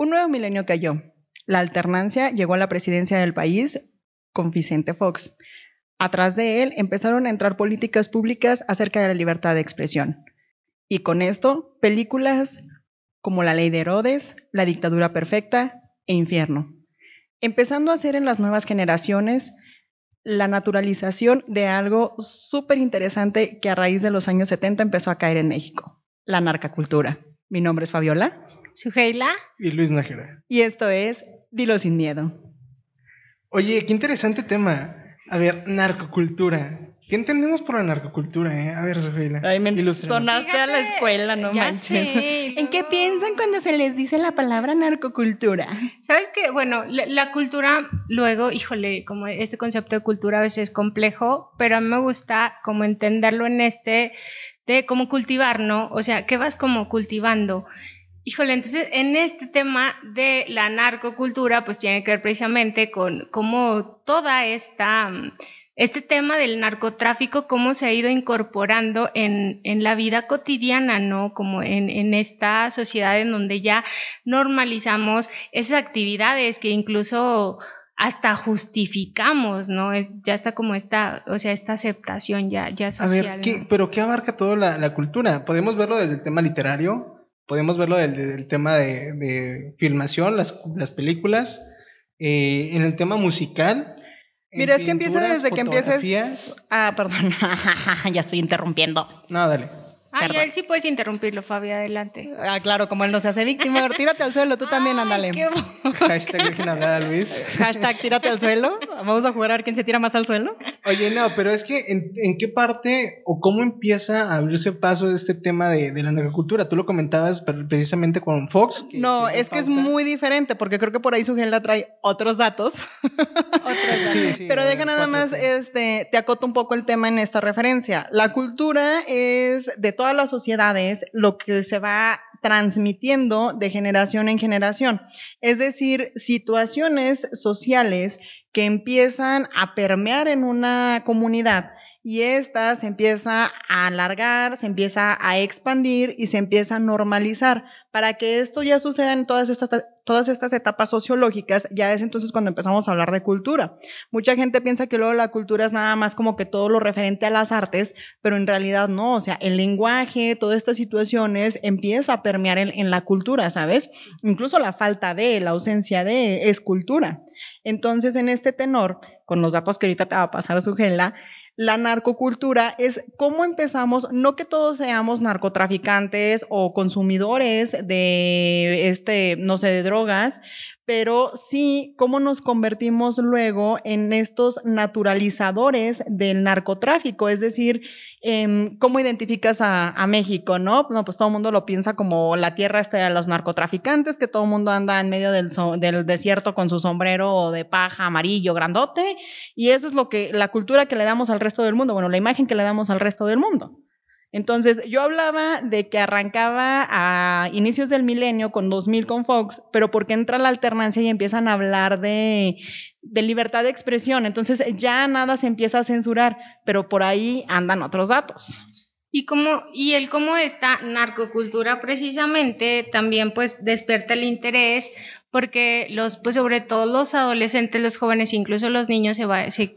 Un nuevo milenio cayó. La alternancia llegó a la presidencia del país con Vicente Fox. Atrás de él empezaron a entrar políticas públicas acerca de la libertad de expresión. Y con esto, películas como La ley de Herodes, La dictadura perfecta e Infierno. Empezando a hacer en las nuevas generaciones la naturalización de algo súper interesante que a raíz de los años 70 empezó a caer en México, la narcacultura. Mi nombre es Fabiola. Suheila. Y Luis Nájera. Y esto es Dilo sin miedo. Oye, qué interesante tema. A ver, narcocultura. ¿Qué entendemos por la narcocultura, eh? A ver, Sofía. Ay, me sonaste a la escuela, no manches. ¿En qué piensan cuando se les dice la palabra narcocultura? Sabes que, bueno, la, cultura, luego, híjole, como este concepto de cultura a veces es complejo, pero a mí me gusta como entenderlo en este de cómo cultivar, ¿no? O sea, ¿qué vas como cultivando? Híjole, entonces en este tema de la narcocultura, pues tiene que ver precisamente con cómo toda esta este tema del narcotráfico, cómo se ha ido incorporando en, la vida cotidiana, ¿no? Como en, esta sociedad en donde ya normalizamos esas actividades que incluso hasta justificamos, ¿no? Ya está como esta, o sea, esta aceptación ya, ya social. A ver, ¿pero qué abarca toda la, cultura? ¿Podemos verlo desde el tema literario? ¿Podemos verlo desde el tema de, filmación, las, películas? Eh, en el tema musical, Mira, es que empieza desde que empieces. Ah, perdón. ya estoy interrumpiendo. No, dale. Ah, ya él sí puedes interrumpirlo, Fabi, adelante. Ah, claro, como él no se hace víctima, tírate al suelo, tú también, ándale. Hashtag dejen hablar a Luis. Hashtag tírate al suelo. Vamos a jugar a ver quién se tira más al suelo. Oye, no, pero es que ¿en, qué parte o cómo empieza a abrirse paso de este tema de, la agricultura? Tú lo comentabas precisamente con Fox. no, es que es muy diferente, porque creo que por ahí su la trae otros datos. otros datos. pero deja nada más, este, te acoto un poco el tema en esta referencia. La cultura es de todas las sociedades lo que se va transmitiendo de generación en generación. Es decir, situaciones sociales que empiezan a permear en una comunidad y esta se empieza a alargar, se empieza a expandir y se empieza a normalizar. Para que esto ya suceda en todas estas, todas estas etapas sociológicas, ya es entonces cuando empezamos a hablar de cultura. Mucha gente piensa que luego la cultura es nada más como que todo lo referente a las artes, pero en realidad no, o sea, el lenguaje, todas estas situaciones empieza a permear en, en la cultura, ¿sabes? Incluso la falta de, la ausencia de, es cultura. Entonces, en este tenor, con los datos que ahorita te va a pasar Sugela, la narcocultura es cómo empezamos, no que todos seamos narcotraficantes o consumidores de este, no sé, de drogas, pero sí cómo nos convertimos luego en estos naturalizadores del narcotráfico, es decir, em, cómo identificas a, México, ¿no? No, pues todo el mundo lo piensa como la tierra está de los narcotraficantes, que todo el mundo anda en medio del, del desierto con su sombrero de paja amarillo grandote, y eso es lo que, la cultura que le damos al resto del mundo, bueno, la imagen que le damos al resto del mundo. Entonces, yo hablaba de que arrancaba a inicios del milenio con 2000 con Fox, pero porque entra la alternancia y empiezan a hablar de, de libertad de expresión. Entonces, ya nada se empieza a censurar, pero por ahí andan otros datos. Y como, y el cómo esta narcocultura precisamente también pues despierta el interés porque los, pues sobre todo los adolescentes, los jóvenes, incluso los niños, se va, se,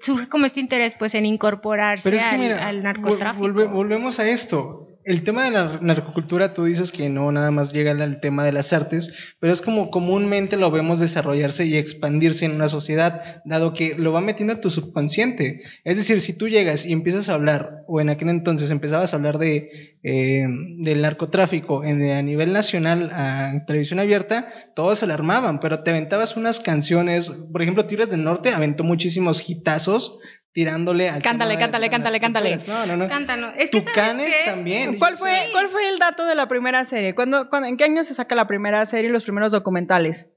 surge como este interés pues en incorporarse al, narcotráfico. volvemos a esto el tema de la narcocultura, tú dices que no nada más llega al tema de las artes, pero es como comúnmente lo vemos desarrollarse y expandirse en una sociedad, dado que lo va metiendo a tu subconsciente. Es decir, si tú llegas y empiezas a hablar, o en aquel entonces empezabas a hablar de, eh, del narcotráfico en, a nivel nacional a televisión abierta, todos se alarmaban, pero te aventabas unas canciones, por ejemplo, Tigres del Norte aventó muchísimos hitazos tirándole al Cántale, cántale, cántale, cántale. No, no, no. Cántanos. Es que Tucanes también. ¿Cuál fue, ¿Cuál fue el dato de la primera serie? ¿Cuándo, en qué año se saca la primera serie y los primeros documentales?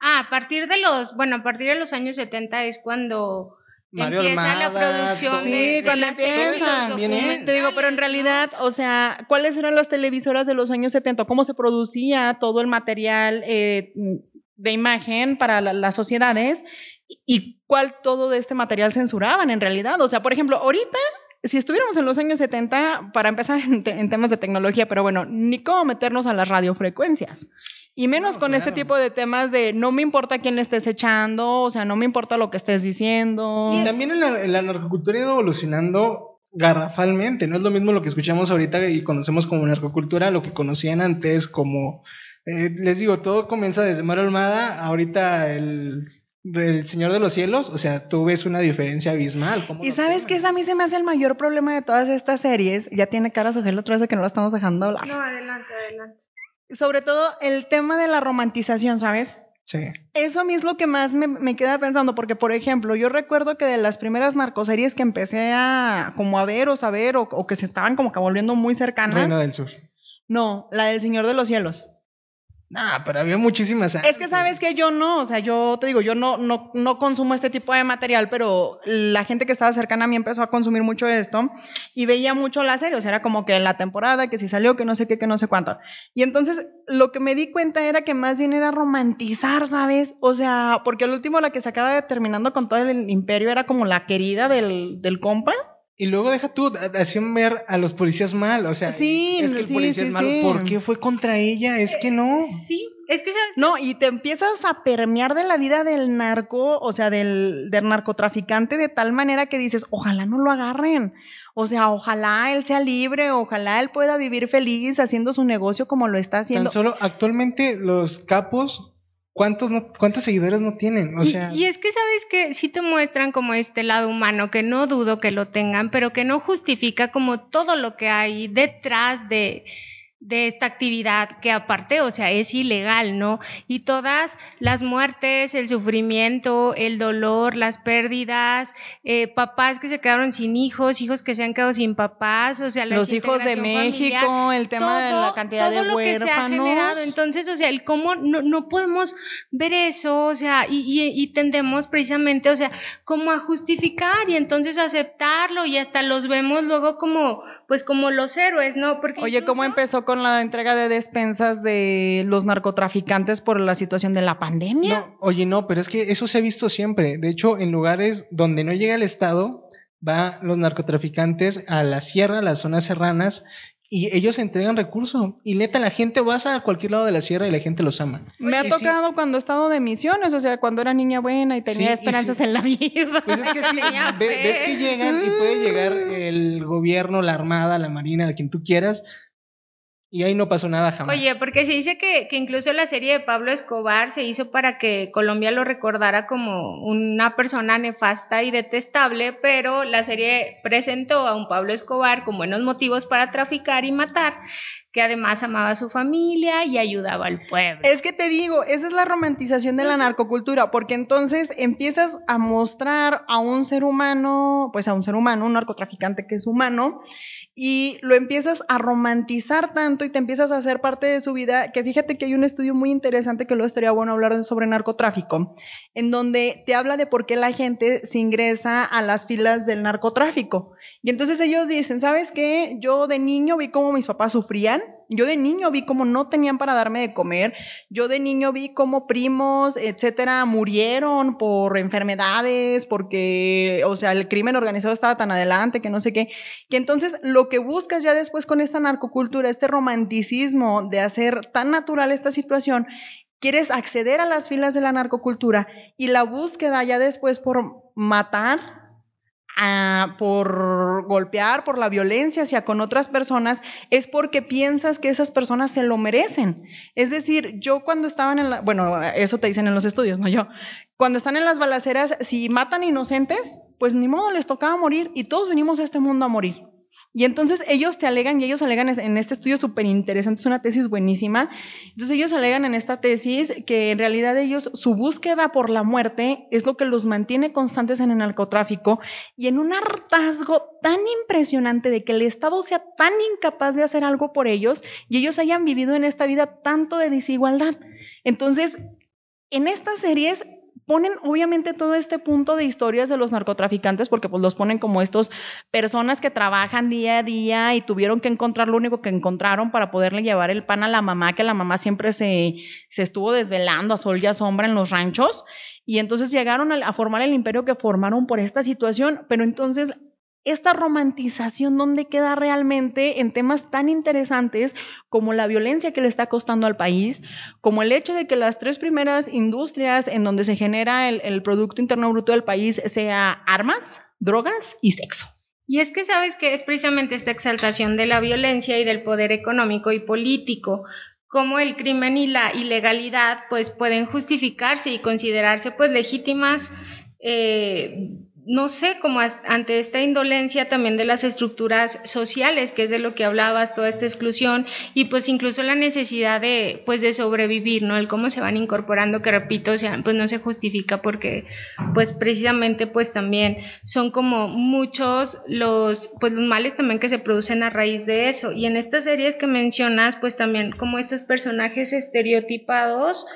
Ah, a partir de los, bueno, a partir de los años 70 es cuando empieza la producción sí, de, cuando empieza. Te digo, pero en realidad, o sea, ¿cuáles eran las televisoras de los años 70? ¿Cómo se producía todo el material eh, de imagen para las sociedades? Y cuál todo de este material censuraban en realidad. O sea, por ejemplo, ahorita, si estuviéramos en los años 70, para empezar en, temas de tecnología, pero bueno, ni cómo meternos a las radiofrecuencias. Y menos con este tipo de temas de no me importa quién le estés echando, o sea, no me importa lo que estés diciendo. Y también en la, narcocultura ha ido evolucionando garrafalmente. No es lo mismo lo que escuchamos ahorita y conocemos como narcocultura, lo que conocían antes como... Eh, les digo, todo comienza desde Mar Almada, ahorita el el Señor de los Cielos, o sea, tú ves una diferencia abismal. Y sabes que a mí se me hace el mayor problema de todas estas series. Ya tiene cara su otra vez de que no la estamos dejando hablar. No, adelante, adelante. Sobre todo el tema de la romantización, ¿sabes? Sí. Eso a mí es lo que más me, queda pensando, porque por ejemplo, yo recuerdo que de las primeras narcoseries que empecé a como a ver o saber o, o que se estaban como que volviendo muy cercanas. Reina del Sur. No, la del Señor de los Cielos. Nah, pero había muchísimas. Es que sabes que yo no, o sea, yo te digo, yo no, no, no consumo este tipo de material, pero la gente que estaba cercana a mí empezó a consumir mucho esto y veía mucho la serie, o sea, era como que en la temporada, que si salió, que no sé qué, que no sé cuánto. Y entonces lo que me di cuenta era que más bien era romantizar, ¿sabes? O sea, porque al último la que se acaba terminando con todo el imperio era como la querida del, del compa. Y luego deja tú, hacían ver a los policías mal, o sea, es que el policía es malo, ¿por qué fue contra ella? Es que no. Sí, es que sabes. No, y te empiezas a permear de la vida del narco, o sea, del, del narcotraficante de tal manera que dices, ojalá no lo agarren. O sea, ojalá él sea libre, ojalá él pueda vivir feliz haciendo su negocio como lo está haciendo. Tan solo actualmente los capos ¿Cuántos, no, ¿Cuántos seguidores no tienen? O sea... y, es que sabes que sí te muestran como este lado humano, que no dudo que lo tengan, pero que no justifica como todo lo que hay detrás de, de esta actividad que aparte, o sea, es ilegal, ¿no? Y todas las muertes, el sufrimiento, el dolor, las pérdidas, eh, papás que se quedaron sin hijos, hijos que se han quedado sin papás, o sea, los hijos de México, el tema de la cantidad de huérfanos. Que se ha generado. Entonces, o sea, el cómo no, no podemos ver eso, o sea, y, y, y tendemos precisamente, o sea, como a justificar y entonces aceptarlo y hasta los vemos luego como, pues como los héroes, ¿no? Porque Oye, ¿cómo empezó con la entrega de despensas de los narcotraficantes por la situación de la pandemia? No, oye, no, pero es que eso se ha visto siempre. De hecho, en lugares donde no llega el Estado, va los narcotraficantes a la sierra, a las zonas serranas, y ellos entregan recursos. Y neta, la gente vas a cualquier lado de la sierra y la gente los ama. Me ha tocado cuando he estado de misiones, o sea, cuando era niña buena y tenía esperanzas en la vida. Pues es que sí, ves que llegan y puede llegar el gobierno, la armada, la marina, a quien tú quieras, y ahí no pasó nada jamás. Oye, porque se dice que, que, incluso la serie de Pablo Escobar se hizo para que Colombia lo recordara como una persona nefasta y detestable, pero la serie presentó a un Pablo Escobar con buenos motivos para traficar y matar que además amaba a su familia y ayudaba al pueblo. Es que te digo, esa es la romantización de la narcocultura, porque entonces empiezas a mostrar a un ser humano, pues a un ser humano, un narcotraficante que es humano, y lo empiezas a romantizar tanto y te empiezas a hacer parte de su vida, que fíjate que hay un estudio muy interesante que luego estaría bueno hablar sobre narcotráfico, en donde te habla de por qué la gente se ingresa a las filas del narcotráfico. Y entonces ellos dicen, ¿sabes qué? Yo de niño vi cómo mis papás sufrían, yo de niño vi cómo no tenían para darme de comer. Yo de niño vi cómo primos, etcétera, murieron por enfermedades, porque, o sea, el crimen organizado estaba tan adelante que no sé qué. Que entonces lo que buscas ya después con esta narcocultura, este romanticismo de hacer tan natural esta situación, quieres acceder a las filas de la narcocultura y la búsqueda ya después por matar por golpear, por la violencia hacia con otras personas, es porque piensas que esas personas se lo merecen. Es decir, yo cuando estaban en la, bueno, eso te dicen en los estudios, no yo, cuando están en las balaceras, si matan inocentes, pues ni modo, les tocaba morir y todos venimos a este mundo a morir. Y entonces ellos te alegan, y ellos alegan en este estudio súper interesante, es una tesis buenísima. Entonces ellos alegan en esta tesis que en realidad ellos, su búsqueda por la muerte es lo que los mantiene constantes en el narcotráfico y en un hartazgo tan impresionante de que el Estado sea tan incapaz de hacer algo por ellos y ellos hayan vivido en esta vida tanto de desigualdad. Entonces, en estas series ponen obviamente todo este punto de historias de los narcotraficantes porque pues los ponen como estos personas que trabajan día a día y tuvieron que encontrar lo único que encontraron para poderle llevar el pan a la mamá, que la mamá siempre se, se estuvo desvelando a sol y a sombra en los ranchos. Y entonces llegaron a, a formar el imperio que formaron por esta situación, pero entonces esta romantización dónde queda realmente en temas tan interesantes como la violencia que le está costando al país, como el hecho de que las tres primeras industrias en donde se genera el, Producto Interno Bruto del país sea armas, drogas y sexo. Y es que sabes que es precisamente esta exaltación de la violencia y del poder económico y político, como el crimen y la ilegalidad pues pueden justificarse y considerarse pues legítimas eh, no sé, como ante esta indolencia también de las estructuras sociales, que es de lo que hablabas, toda esta exclusión y pues incluso la necesidad de pues de sobrevivir, ¿no? El cómo se van incorporando, que repito, o sea, pues no se justifica porque pues precisamente pues también son como muchos los pues los males también que se producen a raíz de eso. Y en estas series que mencionas, pues también como estos personajes estereotipados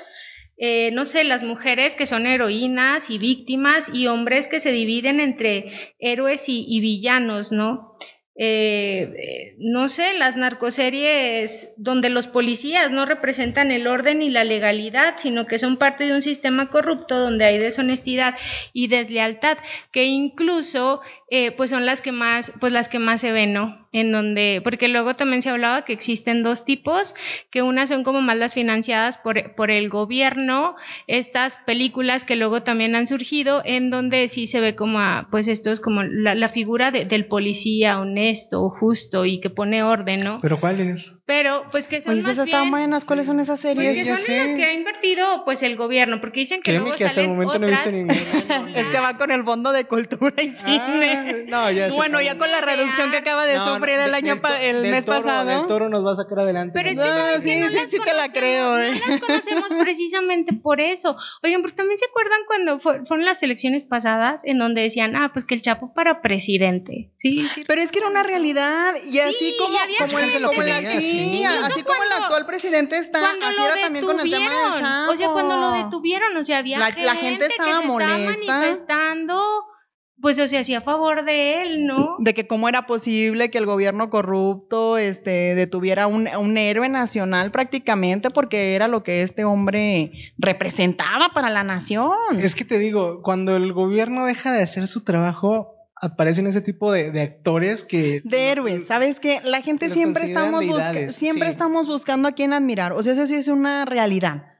eh, no sé, las mujeres que son heroínas y víctimas y hombres que se dividen entre héroes y, villanos, ¿no? Eh, no sé, las narcoseries donde los policías no representan el orden y la legalidad, sino que son parte de un sistema corrupto donde hay deshonestidad y deslealtad, que incluso eh, pues son las que más, pues las que más se ven, ¿no? en donde, porque luego también se hablaba que existen dos tipos, que una son como más las financiadas por, por el gobierno, estas películas que luego también han surgido, en donde sí se ve como, pues esto es como la, figura del policía honesto, justo y que pone orden, ¿no? ¿Pero cuáles? Pero, pues que son Oye, esas están buenas, ¿cuáles son esas series? Pues que son las que ha invertido, pues, el gobierno, porque dicen que luego que hasta el momento no he visto ninguna. es que va con el Fondo de Cultura y ah, Cine. No, ya Bueno, ya con la reducción que acaba de sufrir del año el mes pasado. El toro nos va a sacar adelante. Pero es que, no, sí, sí, sí te la creo. Eh. No las conocemos precisamente por eso. Oigan, pero también se acuerdan cuando fueron las elecciones pasadas en donde decían, ah, pues que el Chapo para presidente. Sí, sí. Pero es que era una realidad y así como, como, el, como la, sí, así como el actual presidente está, así era también con el tema del Chapo. O sea, cuando lo detuvieron, o sea, había la, gente, la gente estaba que se molesta. estaba manifestando pues o sea, hacía a favor de él, ¿no? De que cómo era posible que el gobierno corrupto este, detuviera un, un héroe nacional prácticamente porque era lo que este hombre representaba para la nación. Es que te digo, cuando el gobierno deja de hacer su trabajo, aparecen ese tipo de, actores que... De héroes, ¿sabes qué? La gente siempre, estamos, siempre estamos buscando a quién admirar, o sea, eso sí es una realidad.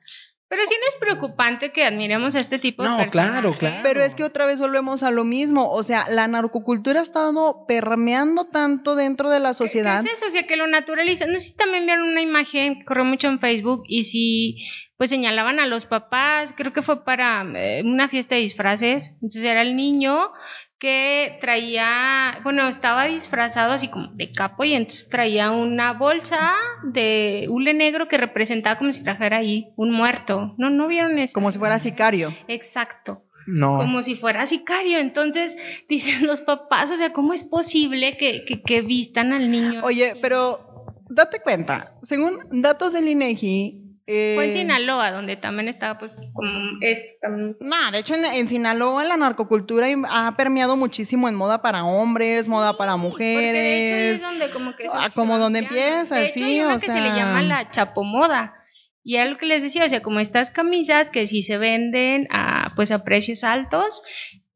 Pero sí no es preocupante que admiremos a este tipo de personas. No, claro, claro. Pero es que otra vez volvemos a lo mismo. O sea, la narcocultura ha estado permeando tanto dentro de la sociedad. ¿Qué, es eso? O sea, que lo naturaliza. No sé si también vieron una imagen que corrió mucho en Facebook y si pues señalaban a los papás, creo que fue para eh, una fiesta de disfraces. Entonces era el niño que traía, bueno, estaba disfrazado así como de capo y entonces traía una bolsa de hule negro que representaba como si trajera ahí un muerto. ¿No, no vieron eso? Como si fuera sicario. Exacto. No. Como si fuera sicario. Entonces, dicen los papás, o sea, ¿cómo es posible que, que, vistan al niño? Oye, pero date cuenta, según datos del INEGI, fue en eh, Sinaloa, donde también estaba, pues, como es también. No, de hecho, en, Sinaloa la narcocultura ha permeado muchísimo en moda para hombres, moda para mujeres. Porque de hecho es donde como que. Ah, como donde empieza, de hecho, sí, hay que se le llama la chapomoda. Y era lo que les decía, o sea, como estas camisas que sí se venden a, pues, a precios altos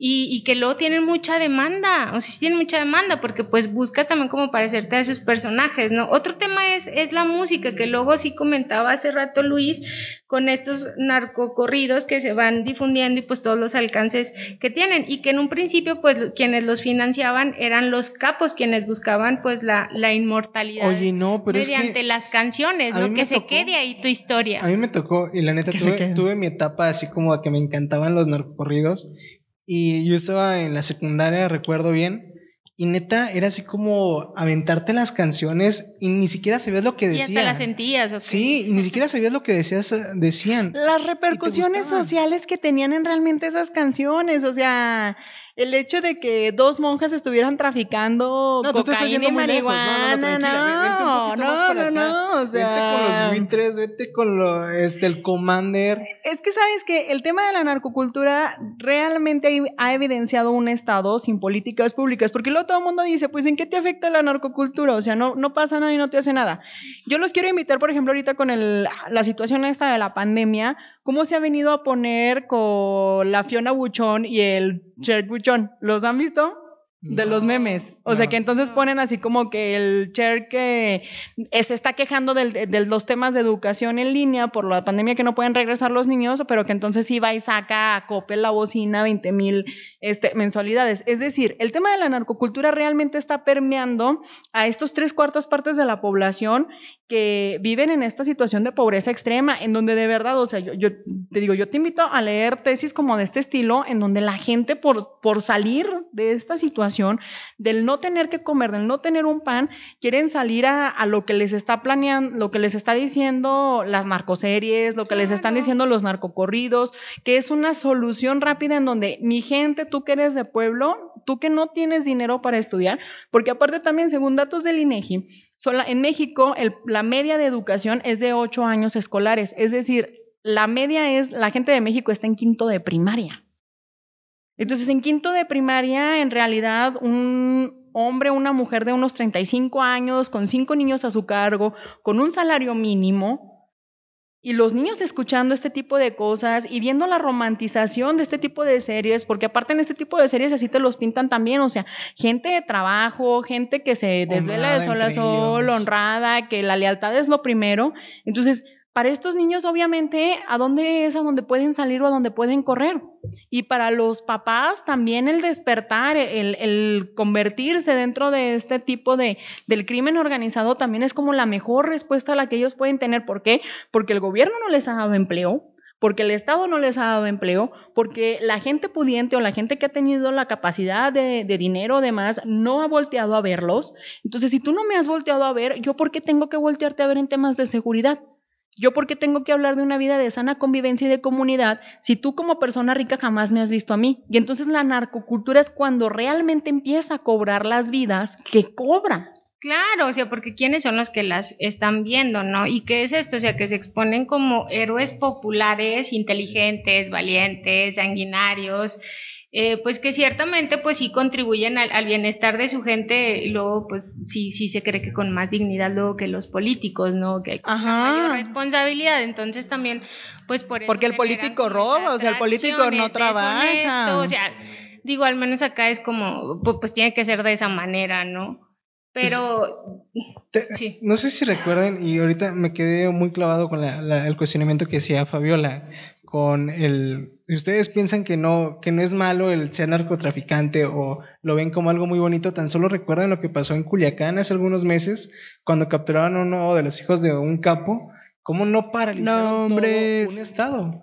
y, que luego tienen mucha demanda, o sea, sí tienen mucha demanda porque pues buscas también como parecerte a esos personajes, ¿no? Otro tema es, es la música, que luego sí comentaba hace rato Luis, con estos narcocorridos que se van difundiendo y pues todos los alcances que tienen y que en un principio pues quienes los financiaban eran los capos quienes buscaban pues la, la inmortalidad Oye, no, pero mediante las canciones, ¿no? Que se quede ahí tu historia. A mí me tocó y la neta tuve, tuve mi etapa así como que me encantaban los narcocorridos y yo estaba en la secundaria, recuerdo bien. Y neta, era así como aventarte las canciones y ni siquiera sabías lo que decían. Y hasta las sentías, ¿o Sí, y ni siquiera sabías lo que decías, decían. Las repercusiones sociales que tenían en realmente esas canciones, o sea, el hecho de que dos monjas estuvieran traficando no, cocaína y marihuana, no, no, no, no, no, o sea, vete con los buitres, vete con lo, este, el commander. Es que sabes que el tema de la narcocultura realmente ha evidenciado un estado sin políticas públicas, porque luego todo el mundo dice, pues, ¿en qué te afecta la narcocultura? O sea, no, no pasa nada y no te hace nada. Yo los quiero invitar, por ejemplo, ahorita con el, la situación esta de la pandemia, cómo se ha venido a poner con la Fiona Buchón y el Cher Buchón. ¿Los han visto? De los memes. O sea, que entonces ponen así como que el chair que se está quejando de los temas de educación en línea por la pandemia que no pueden regresar los niños, pero que entonces sí va y saca a cope la bocina 20 mil este, mensualidades. Es decir, el tema de la narcocultura realmente está permeando a estos tres cuartas partes de la población que viven en esta situación de pobreza extrema, en donde de verdad, o sea, yo, yo, te digo, yo te invito a leer tesis como de este estilo, en donde la gente por, por salir de esta situación, del no tener que comer, del no tener un pan, quieren salir a, a lo que les está planeando, lo que les está diciendo las narcoseries, lo que les están diciendo los narcocorridos, que es una solución rápida en donde mi gente, tú que eres de pueblo, tú que no tienes dinero para estudiar, porque aparte también, según datos del INEGI, en México la media de educación es de ocho años escolares, es decir, la media es, la gente de México está en quinto de primaria. Entonces, en quinto de primaria, en realidad, un hombre una mujer de unos 35 años, con cinco niños a su cargo, con un salario mínimo, y los niños escuchando este tipo de cosas y viendo la romantización de este tipo de series, porque aparte en este tipo de series así te los pintan también, o sea, gente de trabajo, gente que se desvela de sol a sol, honrada, que la lealtad es lo primero. Entonces, para estos niños, obviamente, ¿a dónde es a donde pueden salir o a donde pueden correr? Y para los papás también el despertar, el, convertirse dentro de este tipo de, del crimen organizado también es como la mejor respuesta a la que ellos pueden tener. ¿Por qué? Porque el gobierno no les ha dado empleo, porque el Estado no les ha dado empleo, porque la gente pudiente o la gente que ha tenido la capacidad de, de dinero o demás no ha volteado a verlos. Entonces, si tú no me has volteado a ver, ¿yo por qué tengo que voltearte a ver en temas de seguridad? Yo por qué tengo que hablar de una vida de sana convivencia y de comunidad si tú como persona rica jamás me has visto a mí. Y entonces la narcocultura es cuando realmente empieza a cobrar las vidas que cobra. Claro, o sea, porque quiénes son los que las están viendo, ¿no? ¿Y qué es esto? O sea, que se exponen como héroes populares, inteligentes, valientes, sanguinarios, eh, pues que ciertamente pues sí contribuyen al, bienestar de su gente, y luego pues sí, sí se cree que con más dignidad luego que los políticos, ¿no? Que hay mayor responsabilidad, entonces también pues por eso... Porque el político roba, o sea, el político no trabaja. o sea, digo, al menos acá es como, pues, tiene que ser de esa manera, ¿no? Pero... sí. No sé si recuerden, y ahorita me quedé muy clavado con el cuestionamiento que hacía Fabiola, con el... Si ustedes piensan que no, que no es malo el ser narcotraficante o lo ven como algo muy bonito, tan solo recuerdan lo que pasó en Culiacán hace algunos meses, cuando capturaron a uno de los hijos de un capo, cómo no paralizaron todo un estado.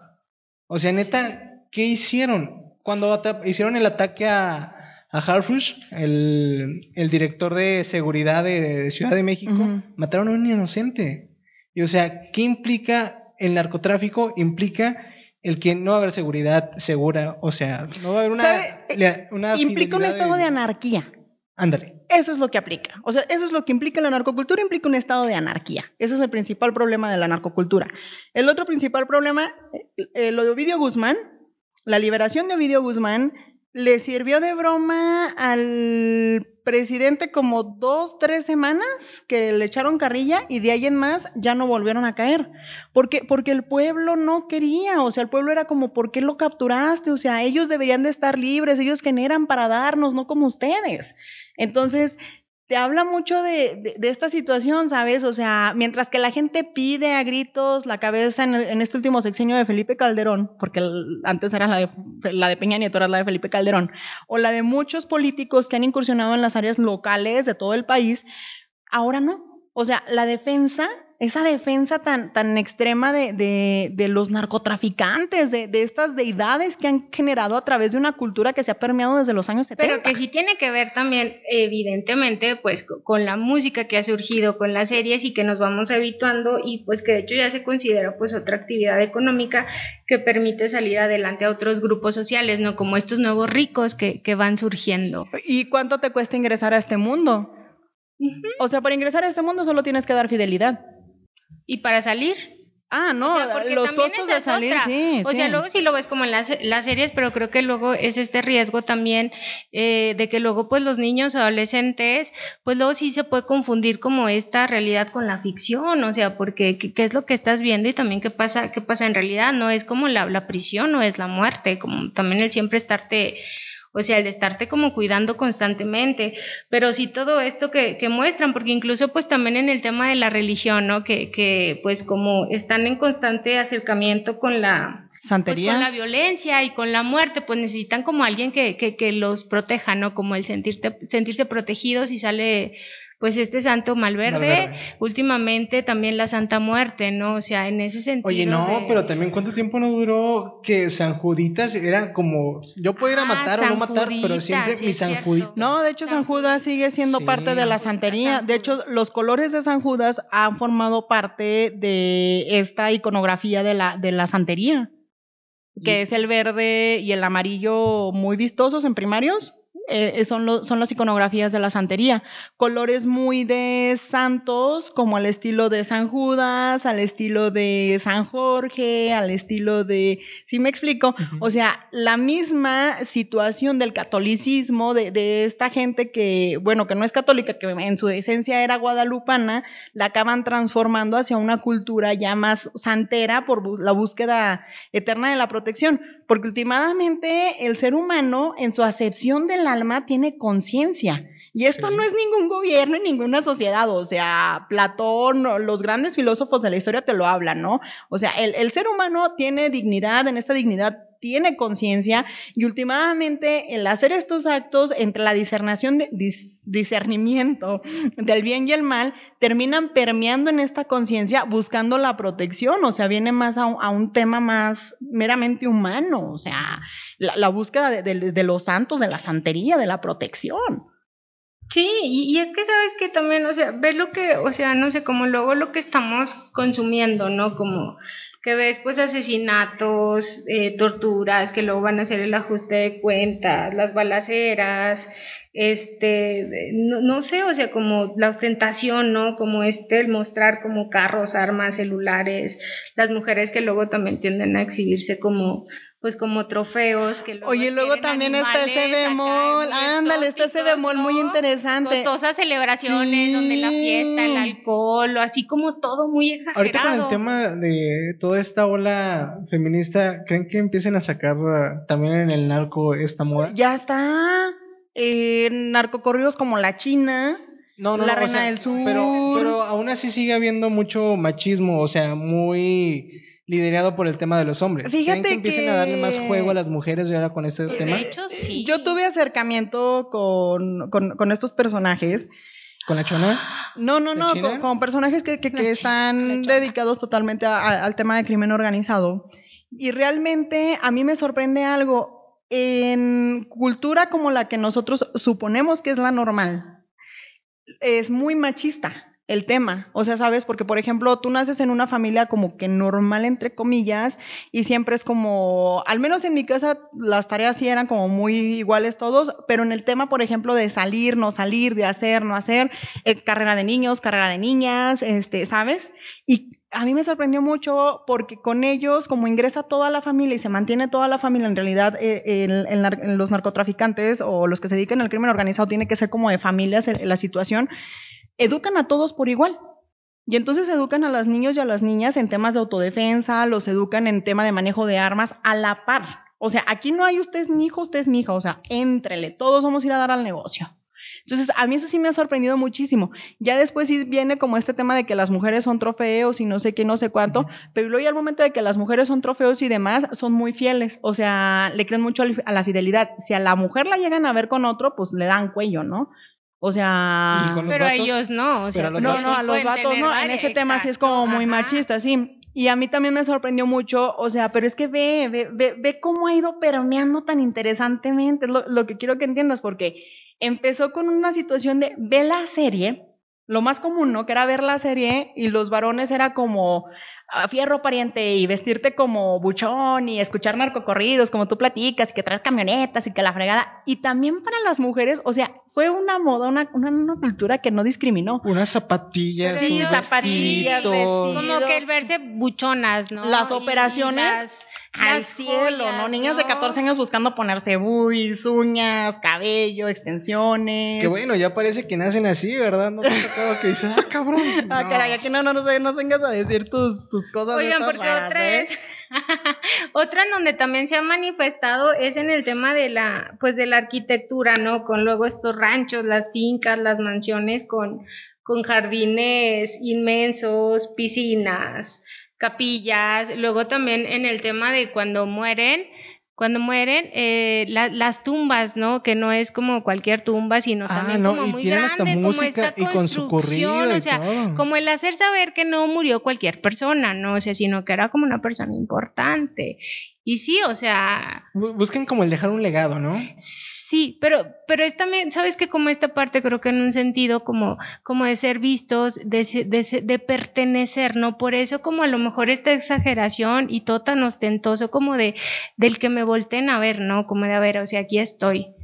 O sea, neta, ¿qué hicieron? Cuando hicieron el ataque a, a Harfush, el, el, director de seguridad de, Ciudad de México, mataron a un inocente. Y o sea, ¿qué implica el narcotráfico? Implica el que no va a haber seguridad segura, o sea, no va a haber una... implica un estado de, anarquía. Ándale. Eso es lo que aplica. O sea, eso es lo que implica la narcocultura, implica un estado de anarquía. Ese es el principal problema de la narcocultura. El otro principal problema, eh, lo de Ovidio Guzmán, la liberación de Ovidio Guzmán le sirvió de broma al presidente como dos, tres semanas que le echaron carrilla y de ahí en más ya no volvieron a caer. Porque, porque el pueblo no quería, o sea, el pueblo era como, ¿por qué lo capturaste? O sea, ellos deberían de estar libres, ellos generan para darnos, no como ustedes. Entonces, te habla mucho de, de, esta situación, ¿sabes? O sea, mientras que la gente pide a gritos la cabeza en, este último sexenio de Felipe Calderón, porque antes era la de, la de Peña Nieto, era la de Felipe Calderón, o la de muchos políticos que han incursionado en las áreas locales de todo el país, ahora no. O sea, la defensa esa defensa tan, tan extrema de, de, los narcotraficantes, de, de, estas deidades que han generado a través de una cultura que se ha permeado desde los años 70. Pero que sí tiene que ver también, evidentemente, pues con la música que ha surgido, con las series y que nos vamos habituando y pues que de hecho ya se considera pues otra actividad económica que permite salir adelante a otros grupos sociales, ¿no? Como estos nuevos ricos que, que van surgiendo. ¿Y cuánto te cuesta ingresar a este mundo? O sea, para ingresar a este mundo solo tienes que dar fidelidad. ¿Y para salir? Ah, no, los costos de salir, sí. O sea, luego sí lo ves como en las, las, series, pero creo que luego es este riesgo también eh, de que luego pues los niños o adolescentes, pues luego sí se puede confundir como esta realidad con la ficción, o sea, porque qué, es lo que estás viendo y también qué pasa, qué pasa en realidad, no es como la, la prisión o es la muerte, como también el siempre estarte o sea, el de estarte como cuidando constantemente, pero sí todo esto que, que muestran, porque incluso pues también en el tema de la religión, ¿no? Que, que pues como están en constante acercamiento con la pues, santería, con la violencia y con la muerte, pues necesitan como alguien que, que, que los proteja, ¿no? Como el sentirte, sentirse protegidos y sale pues este santo Malverde, últimamente también la Santa Muerte, ¿no? O sea, en ese sentido. Oye, no, pero también cuánto tiempo no duró que San Juditas era como, yo puedo ir a ah, matar o no matar, pero siempre mi San Juditas. No, de hecho San, Judas sigue siendo parte de la santería. De hecho, los colores de San Judas han formado parte de esta iconografía de la, de la santería, que es el verde y el amarillo muy vistosos en primarios. Eh, son, son las iconografías de la santería. Colores muy de santos, como al estilo de San Judas, al estilo de San Jorge, al estilo de... ¿Sí me explico? O sea, la misma situación del catolicismo, de, de, esta gente que, bueno, que no es católica, que en su esencia era guadalupana, la acaban transformando hacia una cultura ya más santera por la búsqueda eterna de la protección porque últimamente el ser humano en su acepción del alma tiene conciencia. Y esto no es ningún gobierno y ninguna sociedad, o sea, Platón, los grandes filósofos de la historia te lo hablan, ¿no? O sea, el, el ser humano tiene dignidad, en esta dignidad tiene conciencia y últimamente el hacer estos actos entre la discernación de, discernimiento del bien y el mal terminan permeando en esta conciencia buscando la protección, o sea, viene más a, un tema más meramente humano, o sea, la, búsqueda de, los santos, de la santería, de la protección. Sí, y, es que sabes que también, o sea, ver lo que, o sea, no sé, como luego lo que estamos consumiendo, ¿no? Como que ves pues asesinatos, eh, torturas, que luego van a hacer el ajuste de cuentas, las balaceras, este, no, sé, o sea, como la ostentación, ¿no? Como este, el mostrar como carros, armas, celulares, las mujeres que luego también tienden a exhibirse como pues como trofeos que Oye, luego también está ese bemol, ándale, está ese bemol muy interesante. Costosas celebraciones donde la fiesta, el alcohol, o así como todo muy exagerado. Ahorita con el tema de toda esta ola feminista, ¿creen que empiecen a sacar también en el narco esta moda? Ya está. Eh, narcocorridos como La China. No, no, la Reina del Sur. Pero, pero aún así sigue habiendo mucho machismo, o sea, muy liderado por el tema de los hombres. Fíjate que empiecen a darle más juego a las mujeres y ahora con este tema? De hecho, sí. Yo tuve acercamiento con, con, estos personajes. ¿Con la chona? No, no, no, con, personajes que, que, están dedicados totalmente al tema de crimen organizado. Y realmente a mí me sorprende algo. En cultura como la que nosotros suponemos que es la normal, es muy machista el tema. O sea, ¿sabes? Porque, por ejemplo, tú naces en una familia como que normal, entre comillas, y siempre es como, al menos en mi casa, las tareas sí eran como muy iguales todos, pero en el tema, por ejemplo, de salir, no salir, de hacer, no hacer, eh, carrera de niños, carrera de niñas, este, ¿sabes? Y a mí me sorprendió mucho porque con ellos, como ingresa toda la familia y se mantiene toda la familia, en realidad eh, los narcotraficantes o los que se dedican al crimen organizado tiene que ser como de familias la situación educan a todos por igual. Y entonces educan a los niños y a las niñas en temas de autodefensa, los educan en tema de manejo de armas a la par. O sea, aquí no hay usted es mi hijo, usted es mi hija, o sea, entrele, todos vamos a ir a dar al negocio. Entonces, a mí eso sí me ha sorprendido muchísimo. Ya después sí viene como este tema de que las mujeres son trofeos y no sé qué, no sé cuánto, pero luego ya al momento de que las mujeres son trofeos y demás, son muy fieles, o sea, le creen mucho a la fidelidad. Si a la mujer la llegan a ver con otro, pues le dan cuello, ¿no? O sea, pero a ellos no, o sea, no, no, a los vatos no, en ese tema sí es como muy machista, sí. Y a mí también me sorprendió mucho, o sea, pero es que ve, ve, ve, ve cómo ha ido permeando tan interesantemente, lo, lo que quiero que entiendas, porque empezó con una situación de ve la serie, lo más común, ¿no? Que era ver la serie y los varones era como, a fierro pariente y vestirte como buchón y escuchar narcocorridos como tú platicas y que traer camionetas y que la fregada. Y también para las mujeres, o sea, fue una moda, una, una, cultura que no discriminó. Unas zapatillas. Sí, zapatillas, Como que el verse buchonas, ¿no? Las operaciones. al cielo, ¿no? Niñas de 14 años buscando ponerse buis, uñas, cabello, extensiones. Que bueno, ya parece que nacen así, ¿verdad? No te ha tocado que dices, ah, cabrón. Ah, caray, aquí no, no, no, no, vengas a decir tus, tus cosas. Oigan, porque otra ¿eh? es, otra en donde también se ha manifestado es en el tema de la, pues de la arquitectura, ¿no? Con luego estos ranchos, las fincas, las mansiones con, con jardines inmensos, piscinas capillas, luego también en el tema de cuando mueren, cuando mueren, eh, las tumbas, ¿no? Que no es como cualquier tumba, sino ah, también como muy grande, como esta construcción, o sea, como el hacer saber que no murió cualquier persona, ¿no? O sea, sino que era como una persona importante. Y sí, o sea... Busquen como el dejar un legado, ¿no? Sí, pero, pero es también, ¿sabes que Como esta parte creo que en un sentido como, como de ser vistos, de, de, pertenecer, ¿no? Por eso como a lo mejor esta exageración y todo tan ostentoso como de, del que me volteen a ver, ¿no? Como de, a ver, o sea, aquí estoy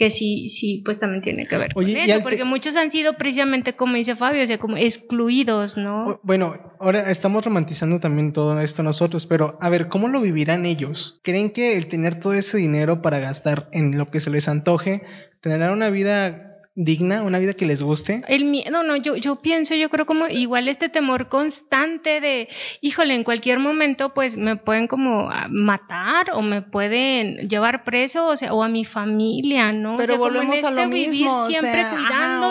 que sí, sí, pues también tiene que ver con eso, porque muchos han sido precisamente, como dice Fabio, o sea, como excluidos, ¿no? Bueno, ahora estamos romantizando también todo esto nosotros, pero a ver, ¿cómo lo vivirán ellos? ¿Creen que el tener todo ese dinero para gastar en lo que se les antoje, tendrán una vida digna, una vida que les guste? El miedo, no, yo, yo pienso, yo creo como igual este temor constante de, híjole, en cualquier momento pues me pueden como ah, matar o me pueden llevar preso, o sea, o a mi familia, ¿no? Pero volvemos a lo este mismo, siempre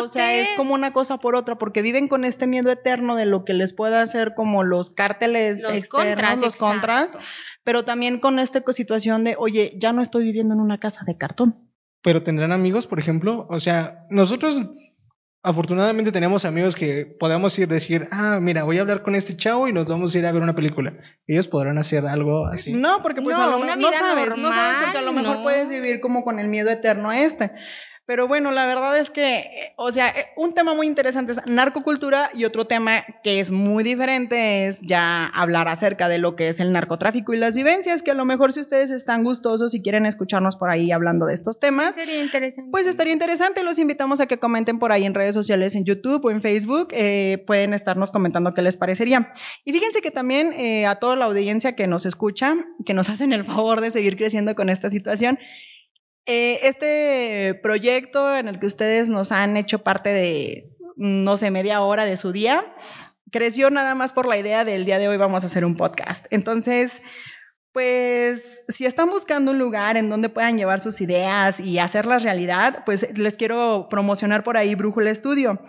o sea, es como una cosa por otra, porque viven con este miedo eterno de lo que les pueda hacer como los cárteles los externos, contras, los contras, pero también con esta situación de, oye, ya no estoy viviendo en una casa de cartón pero tendrán amigos, por ejemplo. O sea, nosotros afortunadamente tenemos amigos que podemos ir decir, ah, mira, voy a hablar con este chavo y nos vamos a ir a ver una película. Ellos podrán hacer algo así. No, porque pues a lo mejor no sabes, no sabes porque a lo mejor puedes vivir como con el miedo eterno a este. Pero bueno, la verdad es que, eh, o sea, eh, un tema muy interesante es narcocultura y otro tema que es muy diferente es ya hablar acerca de lo que es el narcotráfico y las vivencias, que a lo mejor si ustedes están gustosos y quieren escucharnos por ahí hablando de estos temas, sería interesante. Pues estaría interesante. Los invitamos a que comenten por ahí en redes sociales, en YouTube o en Facebook. Eh, pueden estarnos comentando qué les parecería. Y fíjense que también a toda la audiencia que nos escucha, que nos hacen el favor de seguir creciendo con esta situación, eh, este proyecto en el que ustedes nos han hecho parte de, no sé, media hora de su día, creció nada más por la idea del día de hoy vamos a hacer un podcast. Entonces, pues si están buscando un lugar en donde puedan llevar sus ideas y hacerlas realidad, pues les quiero promocionar por ahí Brújula Estudio.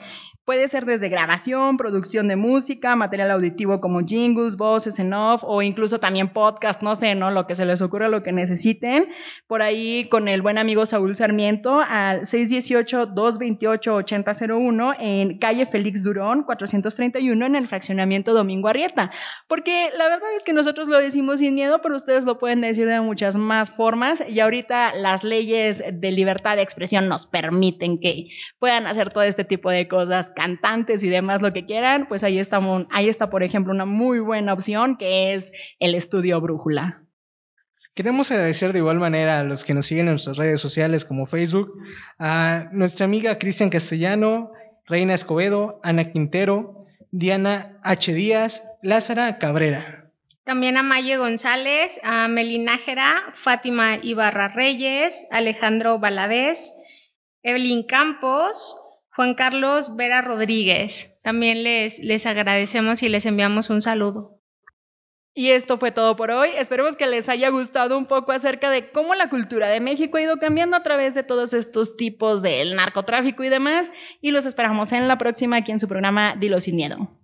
Puede ser desde grabación, producción de música, material auditivo como jingles, voces en off o incluso también podcast, no sé, ¿no? Lo que se les ocurra, lo que necesiten. Por ahí con el buen amigo Saúl Sarmiento al 618-228-8001 en calle Félix Durón, 431 en el fraccionamiento Domingo Arrieta. Porque la verdad es que nosotros lo decimos sin miedo, pero ustedes lo pueden decir de muchas más formas y ahorita las leyes de libertad de expresión nos permiten que puedan hacer todo este tipo de cosas cantantes y demás, lo que quieran, pues ahí está, ahí está, por ejemplo, una muy buena opción que es el estudio Brújula. Queremos agradecer de igual manera a los que nos siguen en nuestras redes sociales como Facebook, a nuestra amiga Cristian Castellano, Reina Escobedo, Ana Quintero, Diana H. Díaz, Lázara Cabrera. También a Maye González, a Melinájera, Fátima Ibarra Reyes, Alejandro Baladés, Evelyn Campos, Juan Carlos Vera Rodríguez. También les, les agradecemos y les enviamos un saludo. Y esto fue todo por hoy. Esperemos que les haya gustado un poco acerca de cómo la cultura de México ha ido cambiando a través de todos estos tipos del narcotráfico y demás. Y los esperamos en la próxima aquí en su programa Dilo sin miedo.